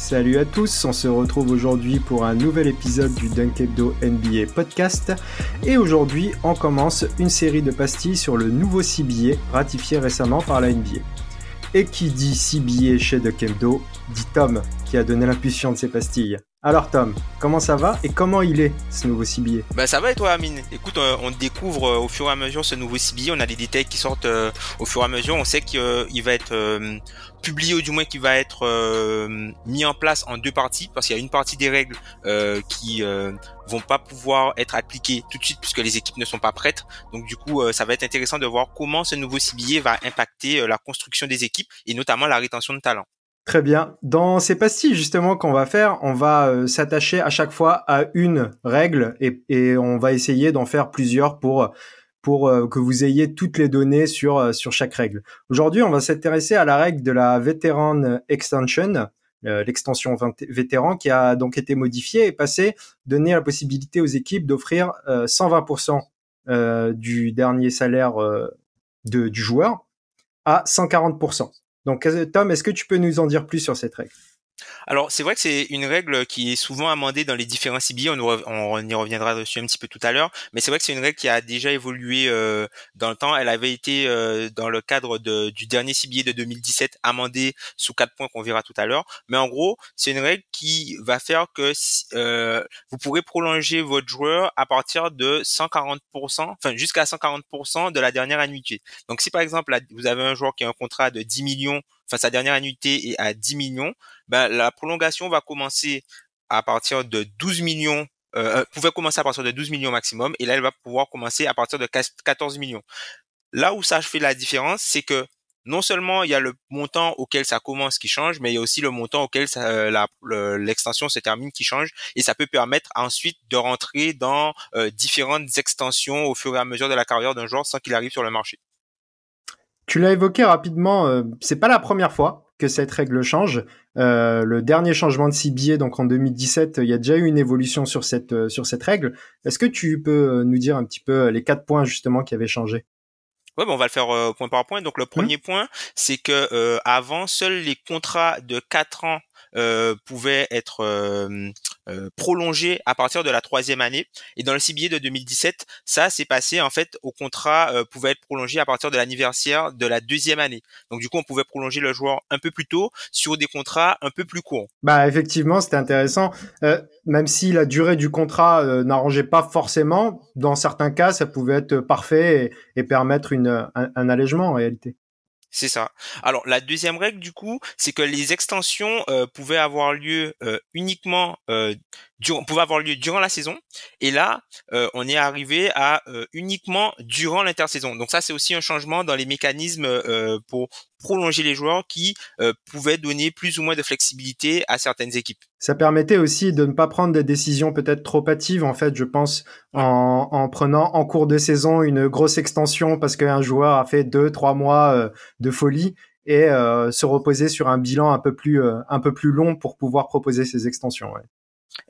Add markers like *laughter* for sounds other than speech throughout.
Salut à tous, on se retrouve aujourd'hui pour un nouvel épisode du Dunkebdo NBA podcast. Et aujourd'hui, on commence une série de pastilles sur le nouveau CBA ratifié récemment par la NBA. Et qui dit CBA chez Dunkebdo dit Tom, qui a donné l'impulsion de ces pastilles. Alors Tom, comment ça va et comment il est ce nouveau CBA Bah ça va et toi Amine? Écoute, euh, on découvre euh, au fur et à mesure ce nouveau CBA, on a des détails qui sortent euh, au fur et à mesure, on sait qu'il va être publié ou du moins qu'il va être mis en place en deux parties parce qu'il y a une partie des règles qui vont pas pouvoir être appliquées tout de suite puisque les équipes ne sont pas prêtes. Donc du coup, ça va être intéressant de voir comment ce nouveau CBA va impacter la construction des équipes et notamment la rétention de talent. Très bien. Dans ces pastilles justement qu'on va faire, on va euh, s'attacher à chaque fois à une règle et, on va essayer d'en faire plusieurs pour euh, que vous ayez toutes les données sur euh, sur chaque règle. Aujourd'hui, on va s'intéresser à la règle de la Veteran Extension, l'extension vétéran qui a donc été modifiée et passée, donner la possibilité aux équipes d'offrir 120% du dernier salaire du joueur à 140%. Donc, Tom, est-ce que tu peux nous en dire plus sur cette règle? Alors c'est vrai que c'est une règle qui est souvent amendée dans les différents CBA, on, y reviendra dessus un petit peu tout à l'heure, mais c'est vrai que c'est une règle qui a déjà évolué euh, dans le temps. Elle avait été euh, dans le cadre du dernier CBA de 2017 amendée sous quatre points qu'on verra tout à l'heure. Mais en gros, c'est une règle qui va faire que euh, vous pourrez prolonger votre joueur à partir de 140%, enfin jusqu'à 140% de la dernière annuité. Donc si par exemple vous avez un joueur qui a un contrat de 10 millions enfin sa dernière annuité est à 10 millions, ben, la prolongation va commencer à partir de 12 millions euh, euh, pouvait commencer à partir de 12 millions maximum et là elle va pouvoir commencer à partir de 14 millions. Là où ça fait la différence, c'est que non seulement il y a le montant auquel ça commence qui change, mais il y a aussi le montant auquel euh, l'extension se termine qui change et ça peut permettre ensuite de rentrer dans euh, différentes extensions au fur et à mesure de la carrière d'un joueur sans qu'il arrive sur le marché. Tu l'as évoqué rapidement, euh, c'est pas la première fois que cette règle change. Euh, le dernier changement de CBA, donc en 2017, il y a déjà eu une évolution sur cette euh, sur cette règle. Est-ce que tu peux nous dire un petit peu les quatre points justement qui avaient changé? Ouais, on va le faire point par point. Donc le premier mmh. point, c'est que avant, seuls les contrats de quatre ans euh, pouvait être euh, euh, prolongé à partir de la troisième année. Et dans le CBA de 2017, ça s'est passé en fait au contrat pouvait être prolongé à partir de l'anniversaire de la deuxième année. Donc du coup, on pouvait prolonger le joueur un peu plus tôt sur des contrats un peu plus courts. Bah effectivement, c'était intéressant. même si la durée du contrat n'arrangeait pas forcément, dans certains cas, ça pouvait être parfait et, permettre un, un allègement en réalité. C'est ça. Alors la deuxième règle du coup, c'est que les extensions euh, pouvaient avoir lieu euh, uniquement euh, durant, pouvaient avoir lieu durant la saison. Et là, euh, on est arrivé à uniquement durant l'intersaison. Donc ça, c'est aussi un changement dans les mécanismes pour prolonger les joueurs qui pouvaient donner plus ou moins de flexibilité à certaines équipes. Ça permettait aussi de ne pas prendre des décisions peut-être trop hâtives, en fait, je pense, en, en, prenant en cours de saison une grosse extension parce qu'un joueur a fait deux, trois mois de folie et euh, se reposer sur un bilan un peu plus euh, un peu plus long pour pouvoir proposer ces extensions. Ouais.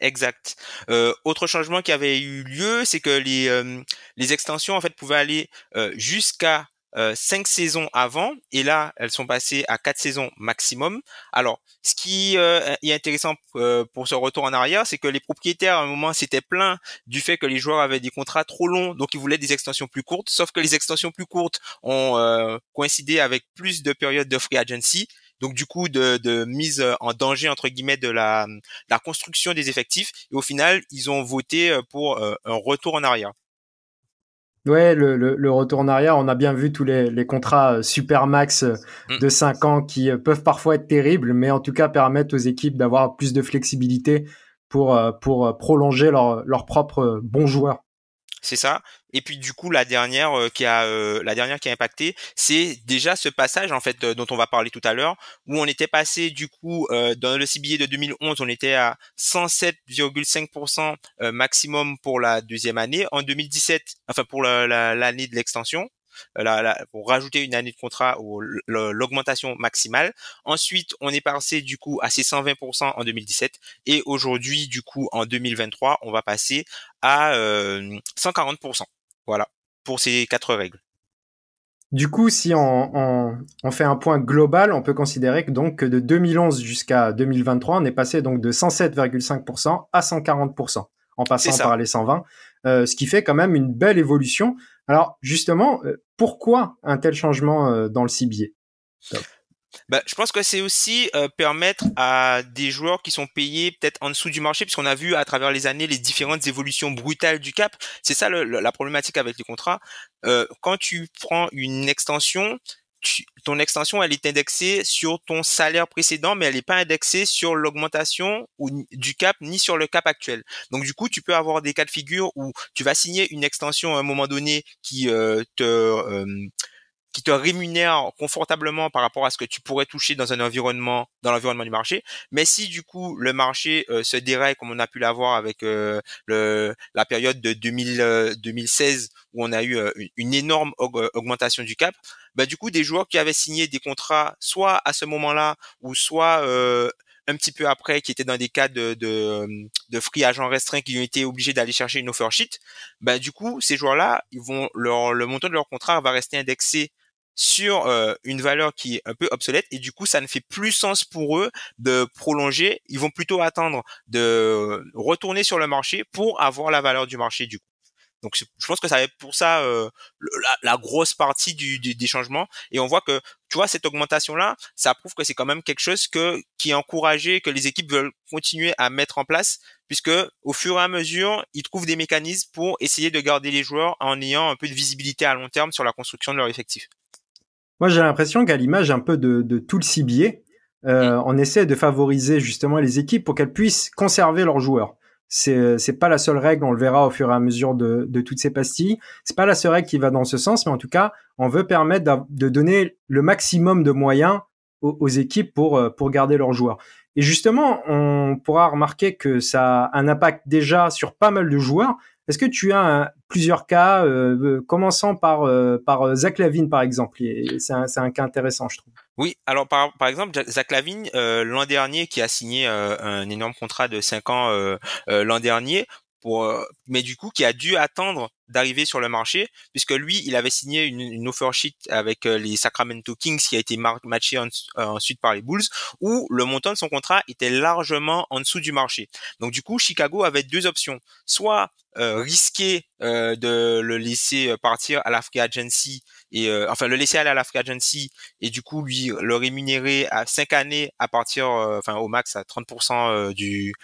Exact. Euh, autre changement qui avait eu lieu, c'est que les euh, les extensions en fait pouvaient aller jusqu'à euh, cinq saisons avant et là elles sont passées à quatre saisons maximum. Alors ce qui euh, est intéressant euh, pour ce retour en arrière, c'est que les propriétaires à un moment s'étaient plaints du fait que les joueurs avaient des contrats trop longs, donc ils voulaient des extensions plus courtes. Sauf que les extensions plus courtes ont coïncidé avec plus de périodes de free agency. Donc du coup de, de mise en danger entre guillemets de la, la construction des effectifs et au final ils ont voté pour un retour en arrière. Ouais, le, le, retour en arrière, on a bien vu tous les, les contrats euh, super max euh, mm. de 5 ans qui euh, peuvent parfois être terribles, mais en tout cas permettent aux équipes d'avoir plus de flexibilité pour, pour prolonger leurs leur propres bons joueurs. C'est ça. Et puis du coup la dernière euh, qui a euh, la dernière qui a impacté, c'est déjà ce passage en fait euh, dont on va parler tout à l'heure où on était passé du coup dans le CBA de 2011, on était à 107,5% maximum pour la deuxième année. En 2017, enfin pour l'année de l'extension, pour rajouter une année de contrat ou l'augmentation maximale. Ensuite, on est passé du coup à ces 120% en 2017 et aujourd'hui, du coup, en 2023, on va passer à 140%. Euh, voilà, pour ces quatre règles. Du coup, si on, fait un point global, on peut considérer que donc de 2011 jusqu'à 2023, on est passé donc de 107,5% à 140% en passant par les 120, euh, ce qui fait quand même une belle évolution. Alors justement, euh, pourquoi un tel changement euh, dans le cibier? Bah, je pense que c'est aussi euh, permettre à des joueurs qui sont payés peut-être en dessous du marché, puisqu'on a vu à travers les années les différentes évolutions brutales du cap. C'est ça la problématique avec les contrats. quand tu prends une extension, ton extension, elle est indexée sur ton salaire précédent, mais elle n'est pas indexée sur l'augmentation du cap ni sur le cap actuel. Donc du coup, tu peux avoir des cas de figure où tu vas signer une extension à un moment donné qui euh, te euh, qui te rémunère confortablement par rapport à ce que tu pourrais toucher dans un environnement, dans l'environnement du marché. Mais si du coup le marché euh, se déraille comme on a pu l'avoir avec euh, le, la période de 2000, 2016 euh, où on a eu une énorme augmentation du cap, bah du coup des joueurs qui avaient signé des contrats soit à ce moment-là ou soit un petit peu après, qui étaient dans des cas de, de, de free agents restreints qui ont été obligés d'aller chercher une offer sheet, bah, du coup, ces joueurs-là, ils vont leur, le montant de leur contrat va rester indexé sur euh, une valeur qui est un peu obsolète et du coup ça ne fait plus sens pour eux de prolonger. Ils vont plutôt attendre de retourner sur le marché pour avoir la valeur du marché du coup. Donc je pense que ça va être pour ça euh, la, grosse partie du, des changements. Et on voit que tu vois cette augmentation là ça prouve que c'est quand même quelque chose que qui est encouragé que les équipes veulent continuer à mettre en place puisque au fur et à mesure ils trouvent des mécanismes pour essayer de garder les joueurs en ayant un peu de visibilité à long terme sur la construction de leur effectif. Moi, j'ai l'impression qu'à l'image un peu de, de tout le cibier, euh, mm. on essaie de favoriser justement les équipes pour qu'elles puissent conserver leurs joueurs. C'est c'est pas la seule règle, on le verra au fur et à mesure de, de toutes ces pastilles. C'est pas la seule règle qui va dans ce sens, mais en tout cas, on veut permettre de donner le maximum de moyens aux, aux, équipes pour euh, pour garder leurs joueurs. Et justement, on pourra remarquer que ça a un impact déjà sur pas mal de joueurs, est-ce que tu as plusieurs cas, euh, euh, commençant par, euh, par Zach Lavine par exemple C'est un, un, cas intéressant, je trouve. Oui, alors par, par exemple, Zach Lavine, l'an dernier, qui a signé un énorme contrat de 5 ans l'an dernier, pour, mais du coup qui a dû attendre d'arriver sur le marché, puisque lui, il avait signé une, une offer sheet avec euh, les Sacramento Kings qui a été matché euh, ensuite par les Bulls, où le montant de son contrat était largement en dessous du marché. Donc du coup, Chicago avait deux options. Soit euh, risquer de le laisser partir à la free agency et enfin le laisser aller à la agency et du coup lui le rémunérer à cinq années à partir enfin au max à 30% du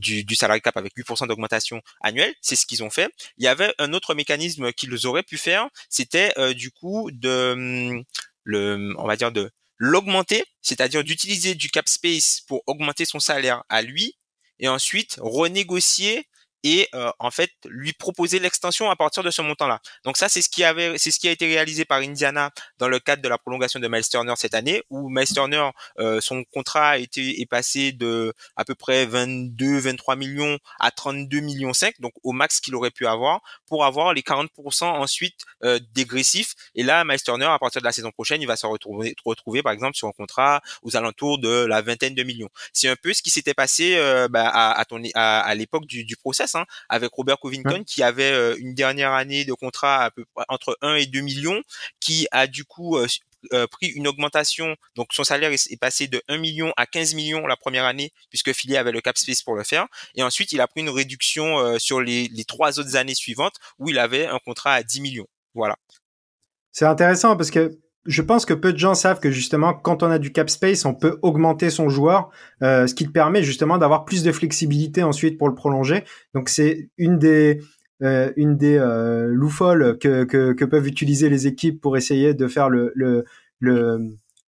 du, du salary cap avec 8% d'augmentation annuelle, c'est ce qu'ils ont fait. Il y avait un autre mécanisme qu'ils auraient pu faire, c'était euh, du coup de hum, le, on va dire de l'augmenter, c'est-à-dire d'utiliser du cap space pour augmenter son salaire à lui, et ensuite renégocier et euh, en fait lui proposer l'extension à partir de ce montant-là. Donc ça c'est ce qui avait c'est ce qui a été réalisé par Indiana dans le cadre de la prolongation de Miles Turner cette année où Miles Turner euh, son contrat a été est passé de à peu près 22 23 millions à 32 millions 5 donc au max qu'il aurait pu avoir pour avoir les 40% ensuite euh, dégressifs et là Miles Turner à partir de la saison prochaine il va se retrouver retrouver par exemple sur un contrat aux alentours de la vingtaine de millions. C'est un peu ce qui s'était passé euh, bah, à, à, ton, à, à l'époque du, du process Hein, avec Robert Covington qui avait euh, une dernière année de contrat à peu près entre 1 et 2 millions, qui a du coup euh, euh, pris une augmentation, donc son salaire est, passé de 1 million à 15 millions la première année, puisque Philly avait le cap space pour le faire. Et ensuite, il a pris une réduction sur les, les trois autres années suivantes, où il avait un contrat à 10 millions. Voilà. C'est intéressant parce que je pense que peu de gens savent que justement, quand on a du cap space, on peut augmenter son joueur, euh, ce qui te permet justement d'avoir plus de flexibilité ensuite pour le prolonger. Donc c'est une des une des loufoles que, que, peuvent utiliser les équipes pour essayer de faire le, le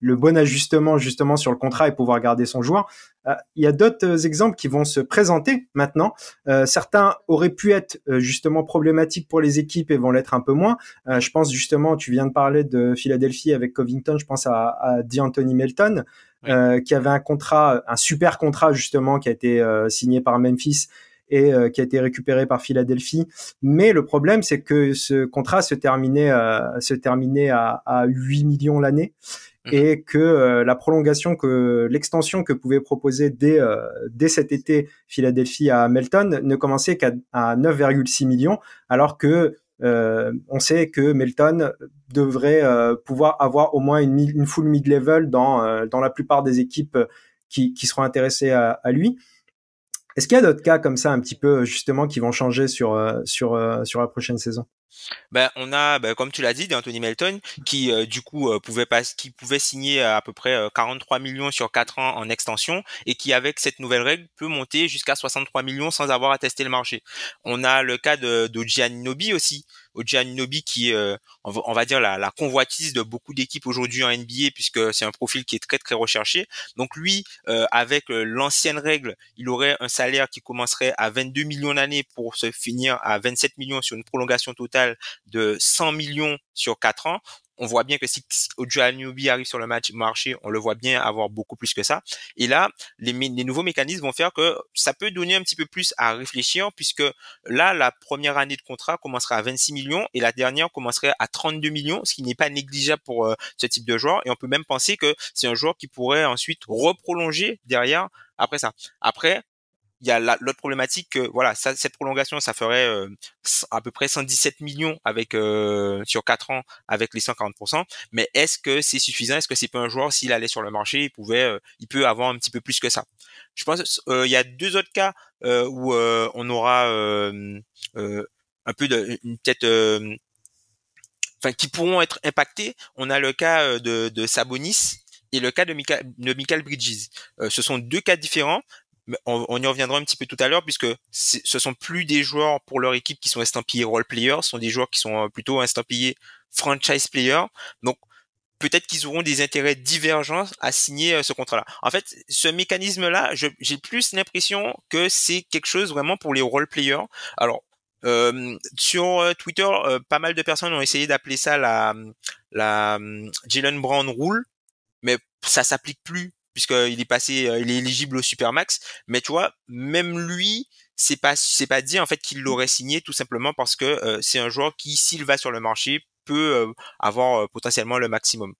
le bon ajustement justement sur le contrat et pouvoir garder son joueur. Euh, il y a d'autres exemples qui vont se présenter maintenant. Euh, certains auraient pu être euh, justement problématiques pour les équipes et vont l'être un peu moins. je pense justement, tu viens de parler de Philadelphie avec Covington, je pense à, à D'Anthony Melton, qui avait un contrat, un super contrat justement qui a été signé par Memphis et qui a été récupéré par Philadelphie. Mais le problème, c'est que ce contrat se terminait, se terminait à, à 8 millions l'année. *laughs* et que euh, la prolongation que l'extension que pouvait proposer dès euh, dès cet été Philadelphie à Melton ne commençait qu'à 9,6 millions alors que euh, on sait que Melton devrait pouvoir avoir au moins une, une full mid-level dans dans la plupart des équipes qui, qui seront intéressées à, à lui. Est-ce qu'il y a d'autres cas comme ça un petit peu justement qui vont changer sur sur sur la prochaine saison? Ben, on a, ben, comme tu l'as dit, d'Anthony Melton, qui euh, du coup euh, pouvait pas, qui pouvait signer à, peu près 43 euh, millions sur 4 ans en extension et qui, avec cette nouvelle règle, peut monter jusqu'à 63 millions sans avoir à tester le marché. On a le cas de, de Giannobi aussi, Giannobi qui est, on va, dire la, la, convoitise de beaucoup d'équipes aujourd'hui en NBA puisque c'est un profil qui est très très recherché. Donc lui, avec l'ancienne règle, il aurait un salaire qui commencerait à 22 millions l'année pour se finir à 27 millions sur une prolongation totale de 100 millions sur 4 ans, on voit bien que si Ojo Anunoby arrive sur le match marché, on le voit bien avoir beaucoup plus que ça. Et là, les, nouveaux mécanismes vont faire que ça peut donner un petit peu plus à réfléchir, puisque là, la première année de contrat commencerait à 26 millions et la dernière commencerait à 32 millions, ce qui n'est pas négligeable pour euh, ce type de joueur. Et on peut même penser que c'est un joueur qui pourrait ensuite reprolonger derrière après ça. Après, il y a l'autre problématique que voilà ça, cette prolongation ça ferait euh, à peu près 117 millions avec euh, sur 4 ans avec les 140% mais est-ce que c'est suffisant? Est-ce que c'est pas un joueur s'il allait sur le marché il pouvait euh, il peut avoir un petit peu plus que ça? Je pense il y a deux autres cas où on aura un peu de une tête enfin qui pourront être impactés. On a le cas de, de Sabonis et le cas de, de Michael Bridges. ce sont deux cas différents, on, y reviendra un petit peu tout à l'heure puisque ce sont plus des joueurs pour leur équipe qui sont estampillés role players, ce sont des joueurs qui sont euh, plutôt estampillés franchise players. Donc peut-être qu'ils auront des intérêts divergents à signer euh, ce contrat-là. En fait, ce mécanisme-là, j'ai plus l'impression que c'est quelque chose vraiment pour les role players. Alors euh, sur Twitter, pas mal de personnes ont essayé d'appeler ça la la Jalen Brown rule, mais ça s'applique plus puisqu'il est passé, euh, il est éligible au Supermax. Mais tu vois, même lui, c'est pas, c'est pas dit en fait qu'il l'aurait signé tout simplement parce que euh, c'est un joueur qui, s'il va sur le marché, peut euh, avoir potentiellement le maximum.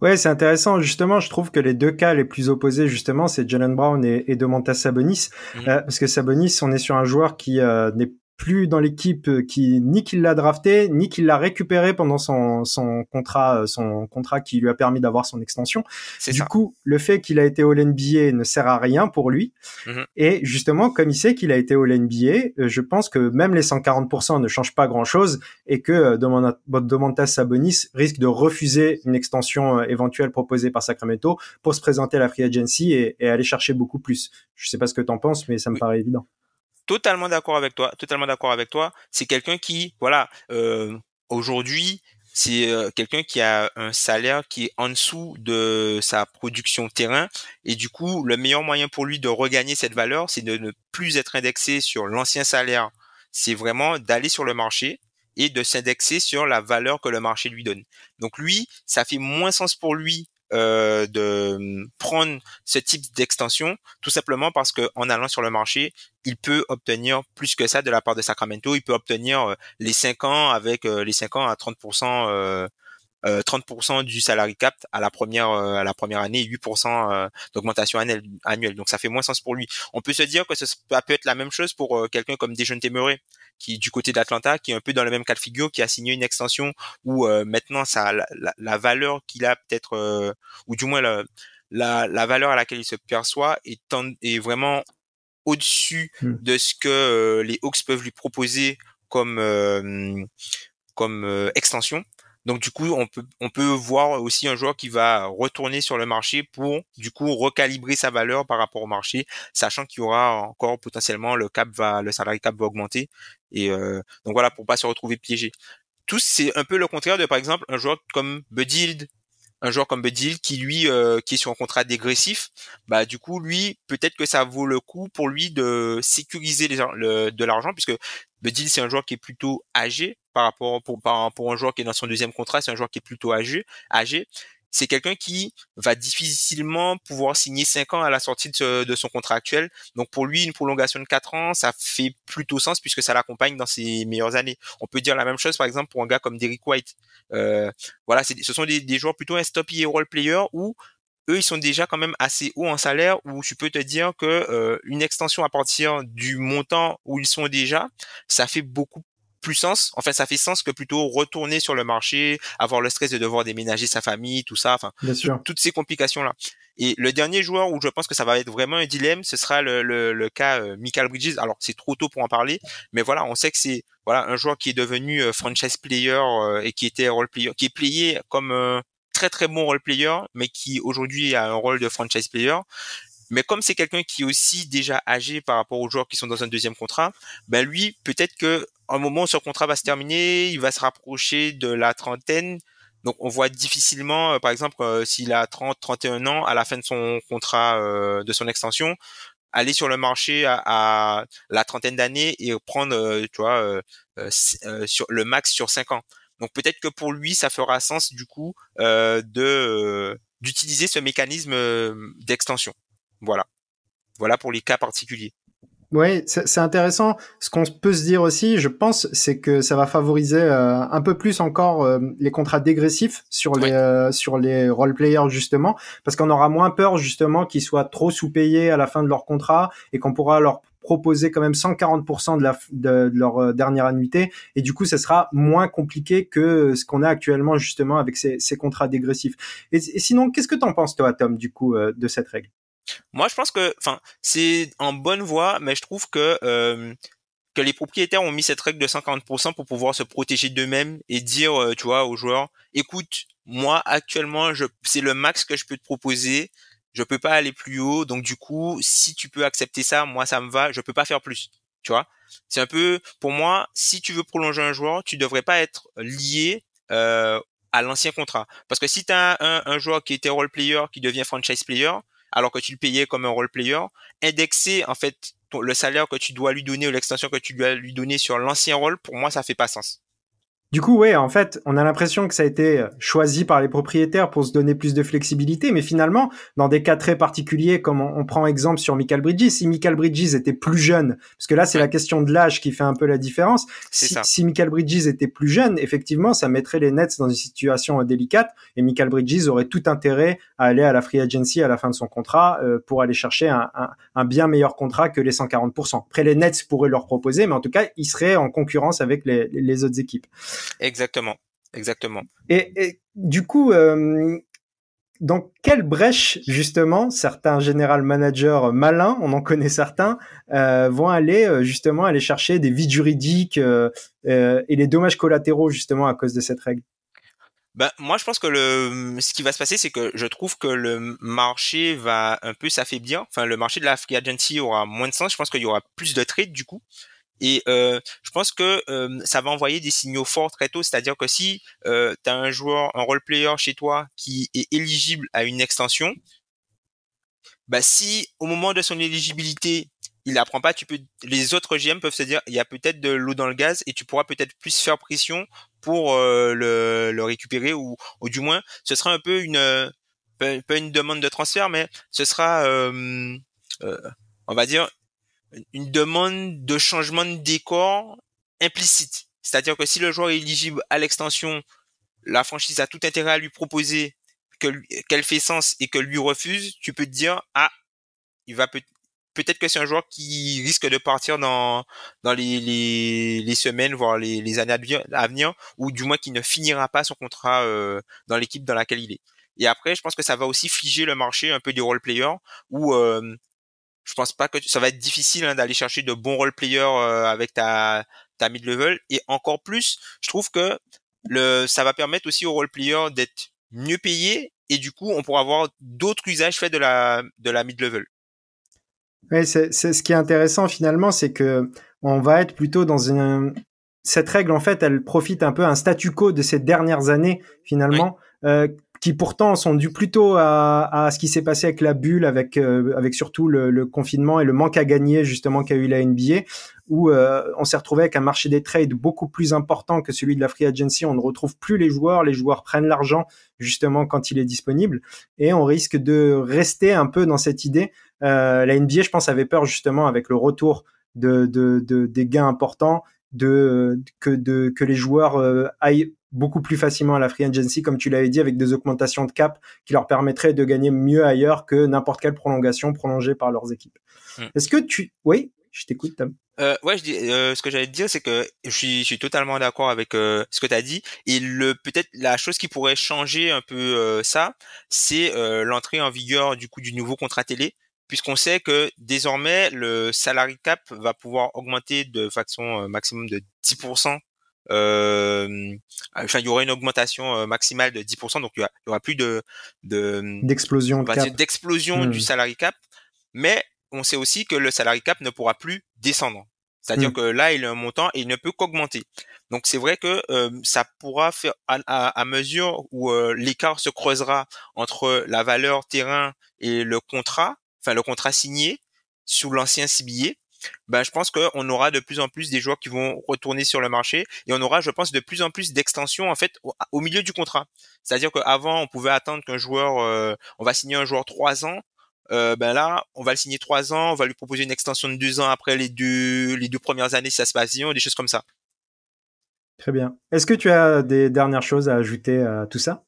Ouais, c'est intéressant. Justement, je trouve que les deux cas les plus opposés, justement, c'est Jalen Brown et, et Domantas Sabonis, mmh. parce que Sabonis, on est sur un joueur qui n'est plus dans l'équipe euh, qui ni qu'il l'a drafté ni qu'il l'a récupéré pendant son, son contrat euh, son contrat qui lui a permis d'avoir son extension. Du coup, le fait qu'il a été All NBA ne sert à rien pour lui. Mhm. Et justement, comme il sait qu'il a été All NBA, euh, je pense que même les 140% ne changent pas grand-chose et que Domantas Sabonis risque de refuser une extension éventuelle proposée par Sacramento pour se présenter à la free agency et, aller chercher beaucoup plus. Je sais pas ce que tu en penses, mais ça me paraît évident totalement d'accord avec toi, totalement d'accord avec toi. C'est quelqu'un qui, voilà, euh, aujourd'hui, c'est euh, quelqu'un qui a un salaire qui est en dessous de sa production terrain et du coup, le meilleur moyen pour lui de regagner cette valeur, c'est de ne plus être indexé sur l'ancien salaire. C'est vraiment d'aller sur le marché et de s'indexer sur la valeur que le marché lui donne. Donc lui, ça fait moins sens pour lui euh, de hum, prendre ce type d'extension, tout simplement parce que en allant sur le marché, il peut obtenir plus que ça de la part de Sacramento. Il peut obtenir euh, les 5 ans avec euh, les 5 ans à 30%. 30% du salary cap à la première à la première année 8% d'augmentation annuelle donc ça fait moins sens pour lui on peut se dire que ça peut être la même chose pour quelqu'un comme Dejounte Murray qui du côté d'Atlanta, qui est un peu dans le même cas de figure, qui a signé une extension où euh, maintenant ça la, la, valeur qu'il a peut-être, euh, ou du moins la, la, la, valeur à laquelle il se perçoit est, est vraiment au-dessus hmm. de ce que euh, les Hawks peuvent lui proposer comme comme extension. Donc du coup, on peut on peut voir aussi un joueur qui va retourner sur le marché pour du coup recalibrer sa valeur par rapport au marché, sachant qu'il y aura encore potentiellement le cap va le salarié cap va augmenter. Et euh, donc voilà pour pas se retrouver piégé. Tout c'est un peu le contraire de par exemple un joueur comme Buddy un joueur comme Buddy qui lui euh, qui est sur un contrat dégressif, bah du coup lui peut-être que ça vaut le coup pour lui de sécuriser de l'argent puisque Buddy c'est un joueur qui est plutôt âgé par rapport pour, pour un joueur qui est dans son deuxième contrat, c'est un joueur qui est plutôt âgé, âgé. C'est quelqu'un qui va difficilement pouvoir signer 5 ans à la sortie de, son contrat actuel. Donc pour lui, une prolongation de 4 ans, ça fait plutôt sens puisque ça l'accompagne dans ses meilleures années. On peut dire la même chose par exemple pour un gars comme Derrick White. Euh, voilà, ce sont des, des, joueurs plutôt un stop et role player où eux ils sont déjà quand même assez hauts en salaire où tu peux te dire que euh, une extension à partir du montant où ils sont déjà ça fait beaucoup plus sens. En fait, ça fait sens que plutôt retourner sur le marché, avoir le stress de devoir déménager sa famille, tout ça. Enfin, toutes ces complications là. Et le dernier joueur où je pense que ça va être vraiment un dilemme, ce sera le, le, le cas euh, Michael Bridges. Alors c'est trop tôt pour en parler, mais voilà, on sait que c'est voilà un joueur qui est devenu euh, franchise player euh, et qui était role player, qui est playé comme un très très bon role player, mais qui aujourd'hui a un rôle de franchise player. Mais comme c'est quelqu'un qui est aussi déjà âgé par rapport aux joueurs qui sont dans un deuxième contrat, ben lui, peut-être que un moment son contrat va se terminer, il va se rapprocher de la trentaine. Donc on voit difficilement, euh, par exemple, euh, s'il a 30, 31 ans, à la fin de son contrat, euh, de son extension, aller sur le marché à, la trentaine d'années et prendre, tu vois, sur le max sur 5 ans. Donc peut-être que pour lui, ça fera sens du coup de d'utiliser ce mécanisme d'extension. Voilà. Voilà pour les cas particuliers. Oui, c'est intéressant. Ce qu'on peut se dire aussi, je pense, c'est que ça va favoriser euh, un peu plus encore euh, les contrats dégressifs sur les euh, sur les role players justement, parce qu'on aura moins peur justement qu'ils soient trop sous-payés à la fin de leur contrat et qu'on pourra leur proposer quand même 140% de, la, de, leur dernière annuité et du coup ça sera moins compliqué que ce qu'on a actuellement justement avec ces, ces contrats dégressifs. Et, et sinon, qu'est-ce que tu en penses toi, Tom, du coup, de cette règle? Moi, je pense que, enfin, c'est en bonne voie, mais je trouve que euh, que les propriétaires ont mis cette règle de 50% pour pouvoir se protéger d'eux-mêmes et dire, euh, tu vois, aux joueurs, écoute, moi actuellement, je, c'est le max que je peux te proposer. Je peux pas aller plus haut, donc du coup, si tu peux accepter ça, moi ça me va. Je peux pas faire plus, tu vois? C'est un peu, pour moi, si tu veux prolonger un joueur, tu devrais pas être lié euh, à l'ancien contrat. Parce que si tu as un, un, joueur qui était role player, qui devient franchise player, alors que tu le payais comme un role player, indexer en fait le salaire que tu dois lui donner ou l'extension que tu dois lui donner sur l'ancien rôle, pour moi, ça fait pas sens. Du coup, ouais, en fait, on a l'impression que ça a été euh, choisi par les propriétaires pour se donner plus de flexibilité, mais finalement, dans des cas très particuliers, comme on, prend exemple sur Michael Bridges, si Michael Bridges était plus jeune, parce que là, c'est la question de l'âge qui fait un peu la différence. Si, si, Michael Bridges était plus jeune, effectivement, ça mettrait les Nets dans une situation euh, délicate, et Michael Bridges aurait tout intérêt à aller à la free agency à la fin de son contrat euh, pour aller chercher un, un, un, bien meilleur contrat que les 140%. Après, les Nets pourraient leur proposer, mais en tout cas, il serait en concurrence avec les, les autres équipes. Exactement, exactement. Et, du coup, euh, dans quelle brèche justement certains général managers malins, on en connaît certains, euh, vont aller euh, justement aller chercher des vides juridiques et les dommages collatéraux justement à cause de cette règle? Ben, moi, je pense que le, ce qui va se passer, c'est que je trouve que le marché va un peu s'affaiblir. Enfin, le marché de la free agency aura moins de sens. Je pense qu'il y aura plus de trades du coup. Et euh, je pense que euh, ça va envoyer des signaux forts très tôt. C'est-à-dire que si euh, tu as un joueur, un role player chez toi qui est éligible à une extension, bah si au moment de son éligibilité il apprend pas, tu peux, les autres GM peuvent se dire, il y a peut-être de l'eau dans le gaz et tu pourras peut-être plus faire pression pour euh, le, le, récupérer ou, ou du moins, ce sera un peu une, pas une demande de transfert, mais ce sera, euh, on va dire, une demande de changement de décor implicite. C'est-à-dire que si le joueur est éligible à l'extension, la franchise a tout intérêt à lui proposer qu'elle fait sens et que lui refuse, tu peux te dire ah il va peut peut-être que c'est un joueur qui risque de partir dans dans les, semaines voire les, les années à venir, ou du moins qui ne finira pas son contrat euh, dans l'équipe dans laquelle il est. Et après, je pense que ça va aussi figer le marché un peu des role players où euh, je pense pas que ça va être difficile hein, d'aller chercher de bons role players euh, avec ta ta mid level et encore plus je trouve que le, ça va permettre aussi aux role players d'être mieux payés et du coup, on pourra avoir d'autres usages faits de la, de la mid-level. Oui, c'est, ce qui est intéressant finalement, c'est que on va être plutôt dans une, cette règle, en fait, elle profite un peu un statu quo de ces dernières années, finalement, euh, qui pourtant sont dus plutôt à, à ce qui s'est passé avec la bulle, avec, euh, avec surtout le, le, confinement et le manque à gagner, justement, qu'a eu la NBA, où euh, on s'est retrouvé avec un marché des trades beaucoup plus important que celui de la free agency. On ne retrouve plus les joueurs, les joueurs prennent l'argent, justement, quand il est disponible, et on risque de rester un peu dans cette idée. la NBA, je pense, avait peur, justement, avec le retour de, de, de, des gains importants de que de que les joueurs euh, aillent beaucoup plus facilement à la free agency, comme tu l'avais dit, avec des augmentations de cap qui leur permettraient de gagner mieux ailleurs que n'importe quelle prolongation prolongée par leurs équipes. Hmm. Est-ce que tu, oui, je t'écoute, Tom. Euh, ouais, je dis, euh, ce que j'allais te dire, c'est que je suis, je suis totalement d'accord avec euh, ce que tu as dit. Et le peut-être la chose qui pourrait changer un peu ça, c'est l'entrée en vigueur du coup du nouveau contrat télé puisqu'on sait que désormais le salary cap va pouvoir augmenter de façon euh, maximum de 10%. Euh, enfin, il y aura une augmentation maximale de 10%, donc il y aura, plus de d'explosion d'explosion du hmm. salary cap. Mais on sait aussi que le salary cap ne pourra plus descendre. C'est-à-dire hmm. que là, il a un montant et il ne peut qu'augmenter. Donc c'est vrai que ça pourra faire à, à mesure où l'écart se creusera entre la valeur terrain et le contrat, enfin le contrat signé sous l'ancien CBA, ben je pense qu'on aura de plus en plus des joueurs qui vont retourner sur le marché et on aura, je pense, de plus en plus d'extensions en fait au, milieu du contrat. C'est-à-dire qu'avant, on pouvait attendre qu'un joueur, euh, on va signer un joueur trois ans. Euh, ben là, on va le signer trois ans, on va lui proposer une extension de deux ans après les deux les deux premières années si ça se passe bien, des choses comme ça. Très bien. Est-ce que tu as des dernières choses à ajouter à tout ça?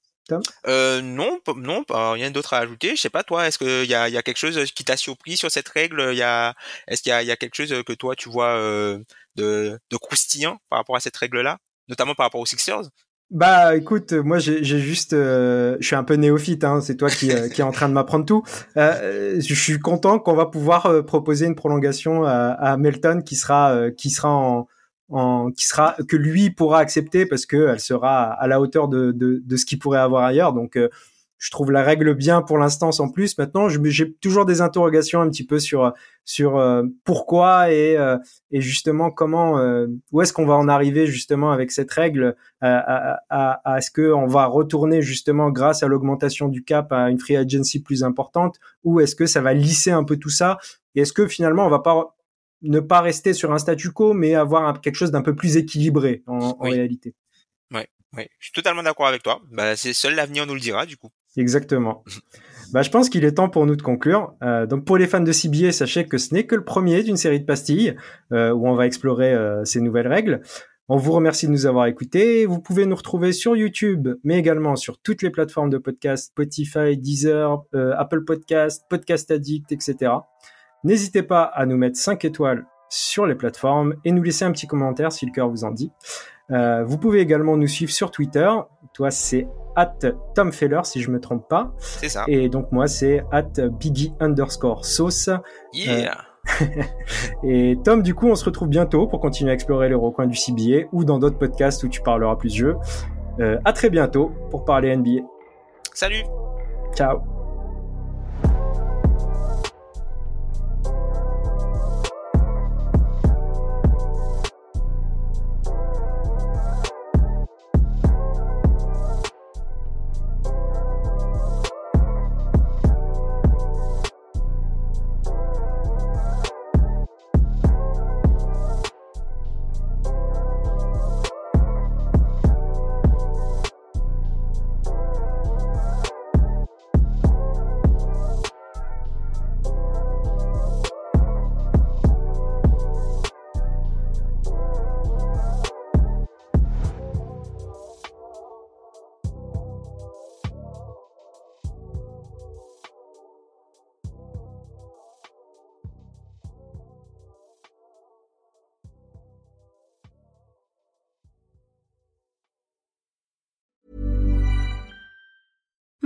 Euh, non, non, rien d'autre à ajouter. Je sais pas toi, est-ce qu'il y a, y a quelque chose qui t'a surpris sur cette règle? Il y a, est-ce qu'il y a, y a quelque chose que toi tu vois euh, de, de croustillant par rapport à cette règle-là, notamment par rapport aux Sixers? Bah écoute, moi j'ai juste, euh, je suis un peu néophyte, hein, c'est toi qui, euh, qui est en train de m'apprendre tout. Euh, je suis content qu'on va pouvoir euh, proposer une prolongation à, à Melton qui sera qui sera en, en, qui sera que lui pourra accepter parce que elle sera à la hauteur de, de, de ce qu'il pourrait avoir ailleurs. Donc euh, je trouve la règle bien pour l'instant sans plus. Maintenant, j'ai toujours des interrogations un petit peu sur sur euh, pourquoi et, euh, et justement comment où est-ce qu'on va en arriver justement avec cette règle à, à, à, ce que on va retourner justement grâce à l'augmentation du cap à une free agency plus importante ou est-ce que ça va lisser un peu tout ça? Et est-ce que finalement on va pas ne pas rester sur un statu quo, mais avoir quelque chose d'un peu plus équilibré en, réalité. Ouais, ouais, je suis totalement d'accord avec toi. Bah, c'est seul l'avenir nous le dira, du coup. Exactement. *laughs* bah, je pense qu'il est temps pour nous de conclure. Euh, donc, pour les fans de CBA, sachez que ce n'est que le premier d'une série de pastilles euh, où on va explorer euh, ces nouvelles règles. On vous remercie de nous avoir écoutés. Vous pouvez nous retrouver sur YouTube, mais également sur toutes les plateformes de podcast, Spotify, Deezer, Apple Podcast, Podcast Addict, etc. N'hésitez pas à nous mettre 5 étoiles sur les plateformes et nous laisser un petit commentaire si le cœur vous en dit. Euh, vous pouvez également nous suivre sur Twitter. Toi, c'est at Tom Feller, si je me trompe pas. C'est ça. Et donc, moi, c'est at Biggie underscore sauce. Yeah. Euh, *laughs* et Tom, du coup, on se retrouve bientôt pour continuer à explorer les recoins du CBA ou dans d'autres podcasts où tu parleras plus jeu. Euh, à très bientôt pour parler NBA. Salut. Ciao.